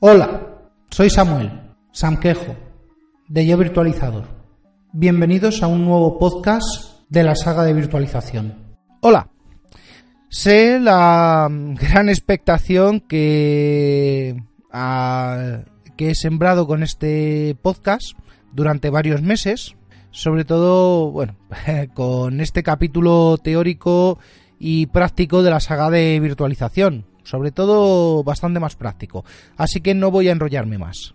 Hola, soy Samuel, Samquejo, de Yo Virtualizador. Bienvenidos a un nuevo podcast de la saga de virtualización. Hola, sé la gran expectación que, que he sembrado con este podcast durante varios meses, sobre todo, bueno, con este capítulo teórico y práctico de la saga de virtualización, sobre todo bastante más práctico, así que no voy a enrollarme más.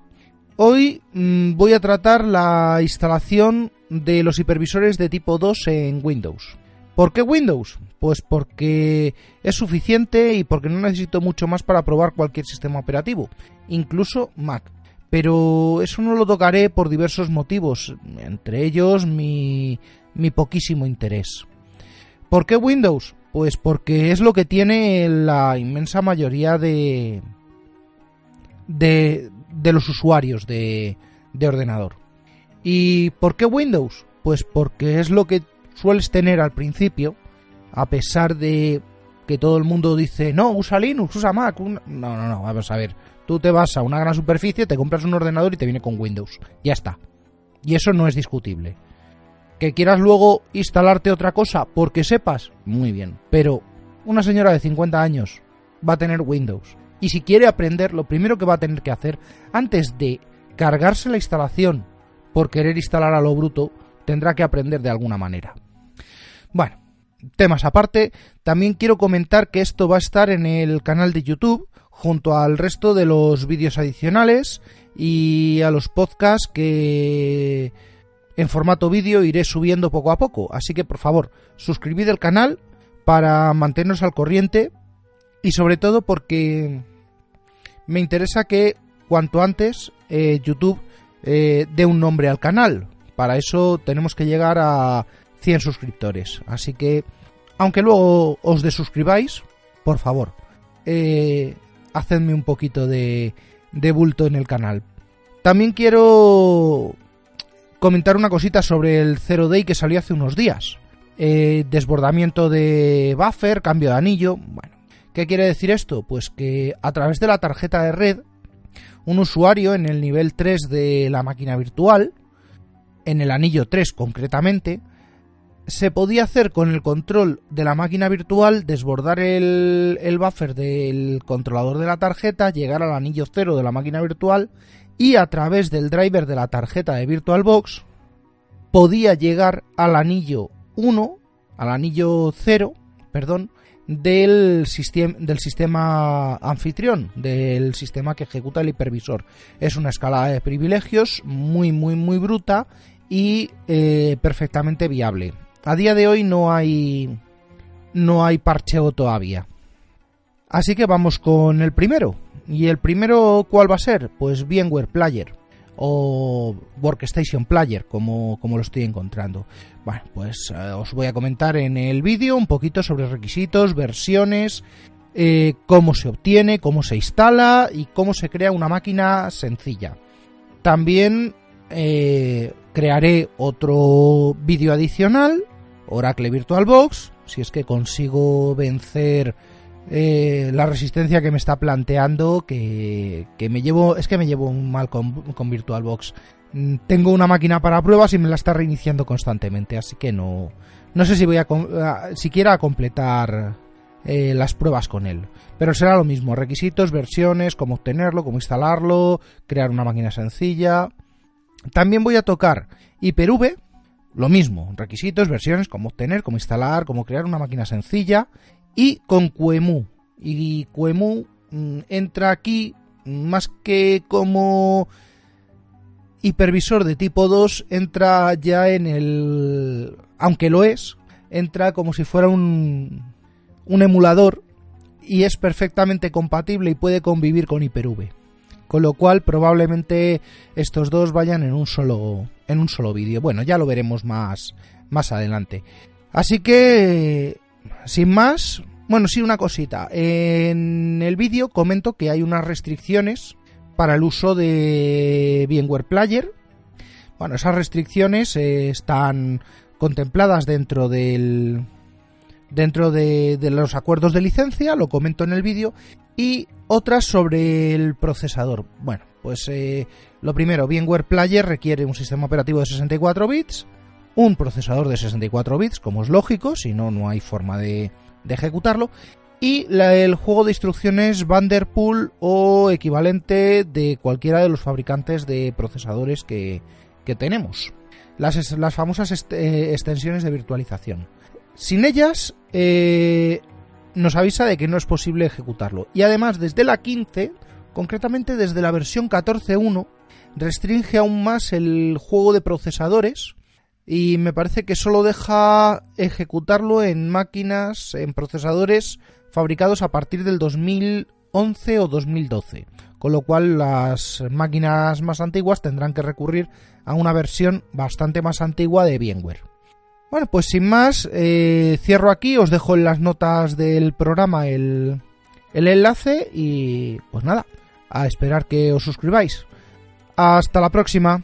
Hoy mmm, voy a tratar la instalación de los hipervisores de tipo 2 en Windows. ¿Por qué Windows? Pues porque es suficiente y porque no necesito mucho más para probar cualquier sistema operativo, incluso Mac. Pero eso no lo tocaré por diversos motivos, entre ellos mi, mi poquísimo interés. ¿Por qué Windows? Pues porque es lo que tiene la inmensa mayoría de, de, de los usuarios de, de ordenador. ¿Y por qué Windows? Pues porque es lo que sueles tener al principio, a pesar de que todo el mundo dice, no, usa Linux, usa Mac. No, no, no, vamos a ver. Tú te vas a una gran superficie, te compras un ordenador y te viene con Windows. Ya está. Y eso no es discutible. Que quieras luego instalarte otra cosa porque sepas, muy bien. Pero una señora de 50 años va a tener Windows. Y si quiere aprender, lo primero que va a tener que hacer, antes de cargarse la instalación por querer instalar a lo bruto, tendrá que aprender de alguna manera. Bueno, temas aparte, también quiero comentar que esto va a estar en el canal de YouTube junto al resto de los vídeos adicionales y a los podcasts que en formato vídeo iré subiendo poco a poco. Así que por favor, suscribid el canal para mantenernos al corriente y sobre todo porque me interesa que cuanto antes eh, YouTube eh, dé un nombre al canal. Para eso tenemos que llegar a 100 suscriptores. Así que, aunque luego os desuscribáis, por favor, eh, hacedme un poquito de, de bulto en el canal. También quiero comentar una cosita sobre el Zero Day que salió hace unos días. Eh, desbordamiento de buffer, cambio de anillo. Bueno, ¿qué quiere decir esto? Pues que a través de la tarjeta de red, un usuario en el nivel 3 de la máquina virtual, en el anillo 3 concretamente, se podía hacer con el control de la máquina virtual, desbordar el, el, buffer del controlador de la tarjeta, llegar al anillo 0 de la máquina virtual y a través del driver de la tarjeta de VirtualBox podía llegar al anillo 1, al anillo 0, perdón, del, sistema, del sistema anfitrión, del sistema que ejecuta el hipervisor. Es una escala de privilegios muy, muy, muy bruta y eh, perfectamente viable. A día de hoy no hay no hay parcheo todavía. Así que vamos con el primero. ¿Y el primero cuál va a ser? Pues VMware Player o Workstation Player, como, como lo estoy encontrando. Bueno, pues eh, os voy a comentar en el vídeo un poquito sobre requisitos, versiones, eh, cómo se obtiene, cómo se instala y cómo se crea una máquina sencilla. También eh, crearé otro vídeo adicional, Oracle VirtualBox, si es que consigo vencer eh, la resistencia que me está planteando, que, que, me llevo, es que me llevo un mal con, con VirtualBox. Mm, tengo una máquina para pruebas y me la está reiniciando constantemente, así que no, no sé si voy a, a siquiera completar eh, las pruebas con él. Pero será lo mismo, requisitos, versiones, cómo obtenerlo, cómo instalarlo, crear una máquina sencilla. También voy a tocar Hyper-V, lo mismo, requisitos, versiones, cómo obtener, cómo instalar, cómo crear una máquina sencilla y con QEMU. Y QEMU mmm, entra aquí más que como hipervisor de tipo 2, entra ya en el... aunque lo es, entra como si fuera un, un emulador y es perfectamente compatible y puede convivir con Hyper-V. Con lo cual probablemente estos dos vayan en un solo en un solo vídeo. Bueno, ya lo veremos más más adelante. Así que sin más, bueno, sí una cosita. En el vídeo comento que hay unas restricciones para el uso de VMware Player. Bueno, esas restricciones eh, están contempladas dentro del dentro de, los acuerdos de licencia, lo comento en el vídeo, y otras sobre el procesador. Bueno, pues eh, lo primero, VMware Player requiere un sistema operativo de 64 bits, un procesador de 64 bits, como es lógico, si no, no hay forma de, ejecutarlo, y el juego de instrucciones Vanderpool o equivalente de cualquiera de los fabricantes de procesadores que, tenemos. Las, las famosas eh, extensiones de virtualización. Sin ellas, eh, nos avisa de que no es posible ejecutarlo. Y además, desde la 15, concretamente desde la versión 14.1, restringe aún más el juego de procesadores y me parece que solo deja ejecutarlo en máquinas, en procesadores fabricados a partir del 2011 o 2012. Con lo cual las máquinas más antiguas tendrán que recurrir a una versión bastante más antigua de VMware. Bueno, pues sin más, eh, cierro aquí, os dejo en las notas del programa el, enlace y pues nada, a esperar que os suscribáis. Hasta la próxima.